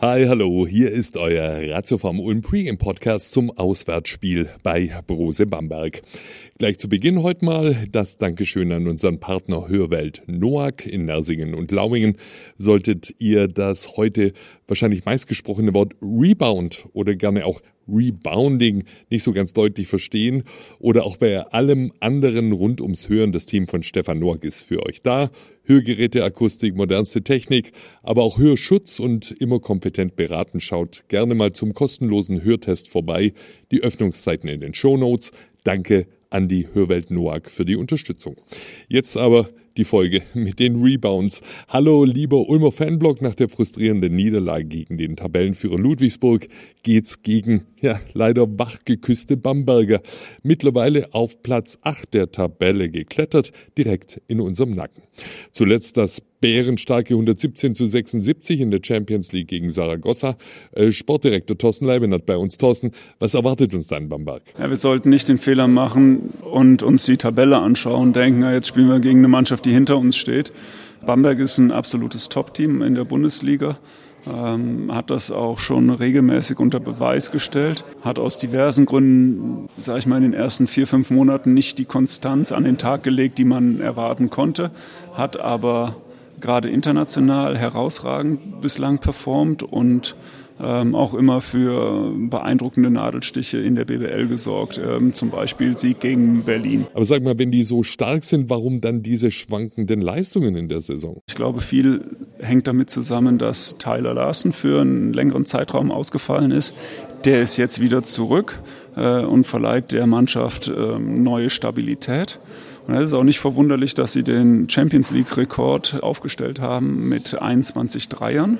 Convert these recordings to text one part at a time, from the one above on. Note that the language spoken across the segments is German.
Hi, hallo, hier ist euer Ratio vom Ulm Pre-Game Podcast zum Auswärtsspiel bei Brose Bamberg. Gleich zu Beginn heute mal das Dankeschön an unseren Partner Hörwelt Noack in Nersingen und Lauingen. Solltet ihr das heute wahrscheinlich meistgesprochene Wort Rebound oder gerne auch Rebounding nicht so ganz deutlich verstehen oder auch bei allem anderen rund ums Hören, das Team von Stefan Noack ist für euch da. Hörgeräte, Akustik, modernste Technik, aber auch Hörschutz und immer kompetent beraten. Schaut gerne mal zum kostenlosen Hörtest vorbei. Die Öffnungszeiten in den Show Notes. Danke an die Hörwelt Noack für die Unterstützung. Jetzt aber die Folge mit den Rebounds. Hallo, lieber Ulmer Fanblog, nach der frustrierenden Niederlage gegen den Tabellenführer Ludwigsburg geht's gegen, ja, leider wachgeküsste Bamberger. Mittlerweile auf Platz 8 der Tabelle geklettert, direkt in unserem Nacken. Zuletzt das bärenstarke 117 zu 76 in der Champions League gegen Saragossa. Äh, Sportdirektor Thorsten Leiben hat bei uns. Thorsten, was erwartet uns da in Bamberg? Ja, wir sollten nicht den Fehler machen und uns die Tabelle anschauen, denken, na, jetzt spielen wir gegen eine Mannschaft, die hinter uns steht. Bamberg ist ein absolutes Top-Team in der Bundesliga. Ähm, hat das auch schon regelmäßig unter Beweis gestellt, hat aus diversen Gründen, sage ich mal, in den ersten vier, fünf Monaten nicht die Konstanz an den Tag gelegt, die man erwarten konnte, hat aber gerade international herausragend bislang performt und ähm, auch immer für beeindruckende Nadelstiche in der BBL gesorgt, ähm, zum Beispiel Sieg gegen Berlin. Aber sag mal, wenn die so stark sind, warum dann diese schwankenden Leistungen in der Saison? Ich glaube, viel hängt damit zusammen, dass Tyler Larsen für einen längeren Zeitraum ausgefallen ist. Der ist jetzt wieder zurück äh, und verleiht der Mannschaft äh, neue Stabilität. Und es ist auch nicht verwunderlich, dass sie den Champions League-Rekord aufgestellt haben mit 21 Dreiern,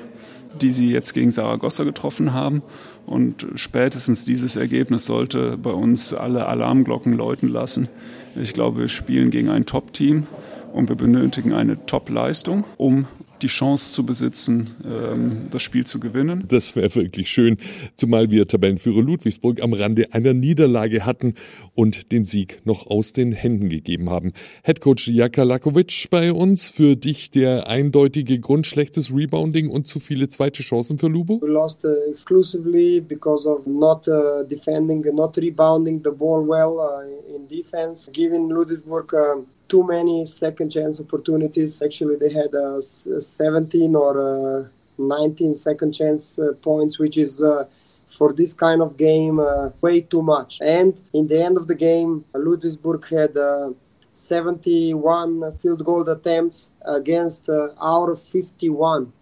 die sie jetzt gegen Saragossa getroffen haben. Und spätestens dieses Ergebnis sollte bei uns alle Alarmglocken läuten lassen. Ich glaube, wir spielen gegen ein Top-Team und wir benötigen eine Top-Leistung, um die Chance zu besitzen, ähm, das Spiel zu gewinnen. Das wäre wirklich schön, zumal wir Tabellenführer Ludwigsburg am Rande einer Niederlage hatten und den Sieg noch aus den Händen gegeben haben. Headcoach Jaka Lakovic bei uns, für dich der eindeutige Grund schlechtes Rebounding und zu viele zweite Chancen für Lubo? We lost uh, exclusively because of not uh, defending, not rebounding the ball well uh, in defense, giving Ludwigsburg uh, too many second chance opportunities. Actually, they had uh, 17 or uh, 19 second chance uh, points, which is uh, for this kind of game uh, way too much. And in the end of the game, Ludwigsburg had uh, 71 field goal attempts against our 51.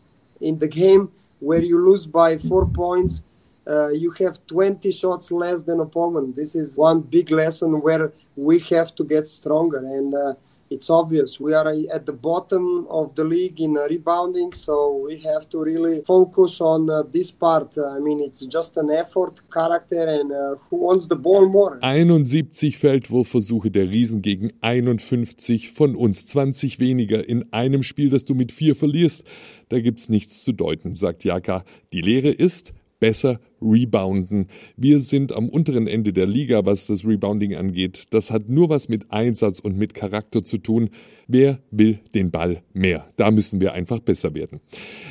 In the game where you lose by four points, uh, you have 20 shots less than opponent. This is one big lesson where we have to get stronger. And uh, it's obvious we are at the bottom of the league in uh, rebounding, so we have to really focus on uh, this part. I mean, it's just an effort, character, and uh, who wants the ball more. 71 Feldwurfversuche der Riesen gegen 51 von uns, 20 weniger in einem Spiel, das du mit vier verlierst. Da gibt's nichts zu deuten, sagt Jaka. Die Lehre ist, besser rebounden. Wir sind am unteren Ende der Liga, was das Rebounding angeht. Das hat nur was mit Einsatz und mit Charakter zu tun. Wer will den Ball mehr? Da müssen wir einfach besser werden.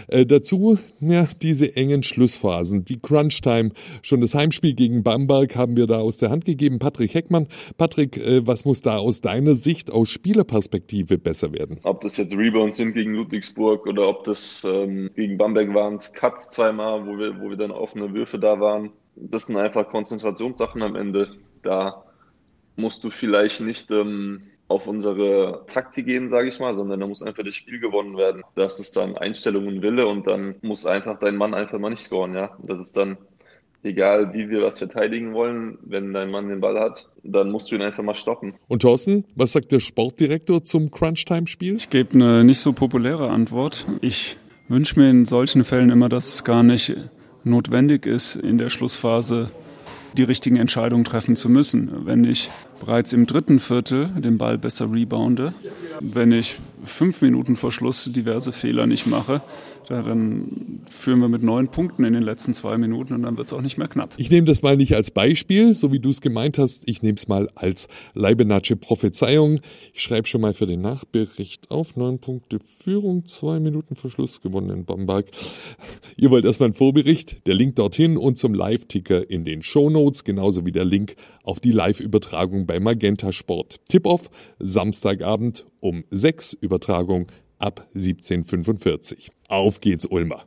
Äh, dazu ja, diese engen Schlussphasen, die Crunch-Time. Schon das Heimspiel gegen Bamberg haben wir da aus der Hand gegeben. Patrick Heckmann. Patrick, äh, was muss da aus deiner Sicht, aus Spielerperspektive besser werden? Ob das jetzt Rebounds sind gegen Ludwigsburg oder ob das ähm, gegen Bamberg waren, Cuts zweimal, wo wir, wo wir dann offene Würfe da waren. Das sind einfach Konzentrationssachen am Ende. Da musst du vielleicht nicht ähm, auf unsere Taktik gehen, sage ich mal, sondern da muss einfach das Spiel gewonnen werden. Das ist dann Einstellung und Wille und dann muss einfach dein Mann einfach mal nicht scoren, ja. Das ist dann egal, wie wir was verteidigen wollen, wenn dein Mann den Ball hat, dann musst du ihn einfach mal stoppen. Und Thorsten, was sagt der Sportdirektor zum Crunch-Time-Spiel? Ich gebe eine nicht so populäre Antwort. Ich wünsche mir in solchen Fällen immer, dass es gar nicht notwendig ist, in der Schlussphase die richtigen Entscheidungen treffen zu müssen. Wenn ich bereits im dritten Viertel den Ball besser rebounde, Wenn ich fünf Minuten vor Schluss diverse Fehler nicht mache, dann führen wir mit neun Punkten in den letzten zwei Minuten und dann wird es auch nicht mehr knapp. Ich nehme das mal nicht als Beispiel, so wie du es gemeint hast. Ich nehme es mal als Leibenatsche Prophezeiung. Ich schreibe schon mal für den Nachbericht auf. Neun Punkte Führung, zwei Minuten Verschluss gewonnen in Bamberg. Ihr wollt erstmal einen Vorbericht, der Link dorthin und zum Live-Ticker in den Show Notes, genauso wie der Link auf die Live-Übertragung bei Magenta Sport. Tip-Off, Samstagabend um 6 Übertragung ab 1745. Auf geht's, Ulmer.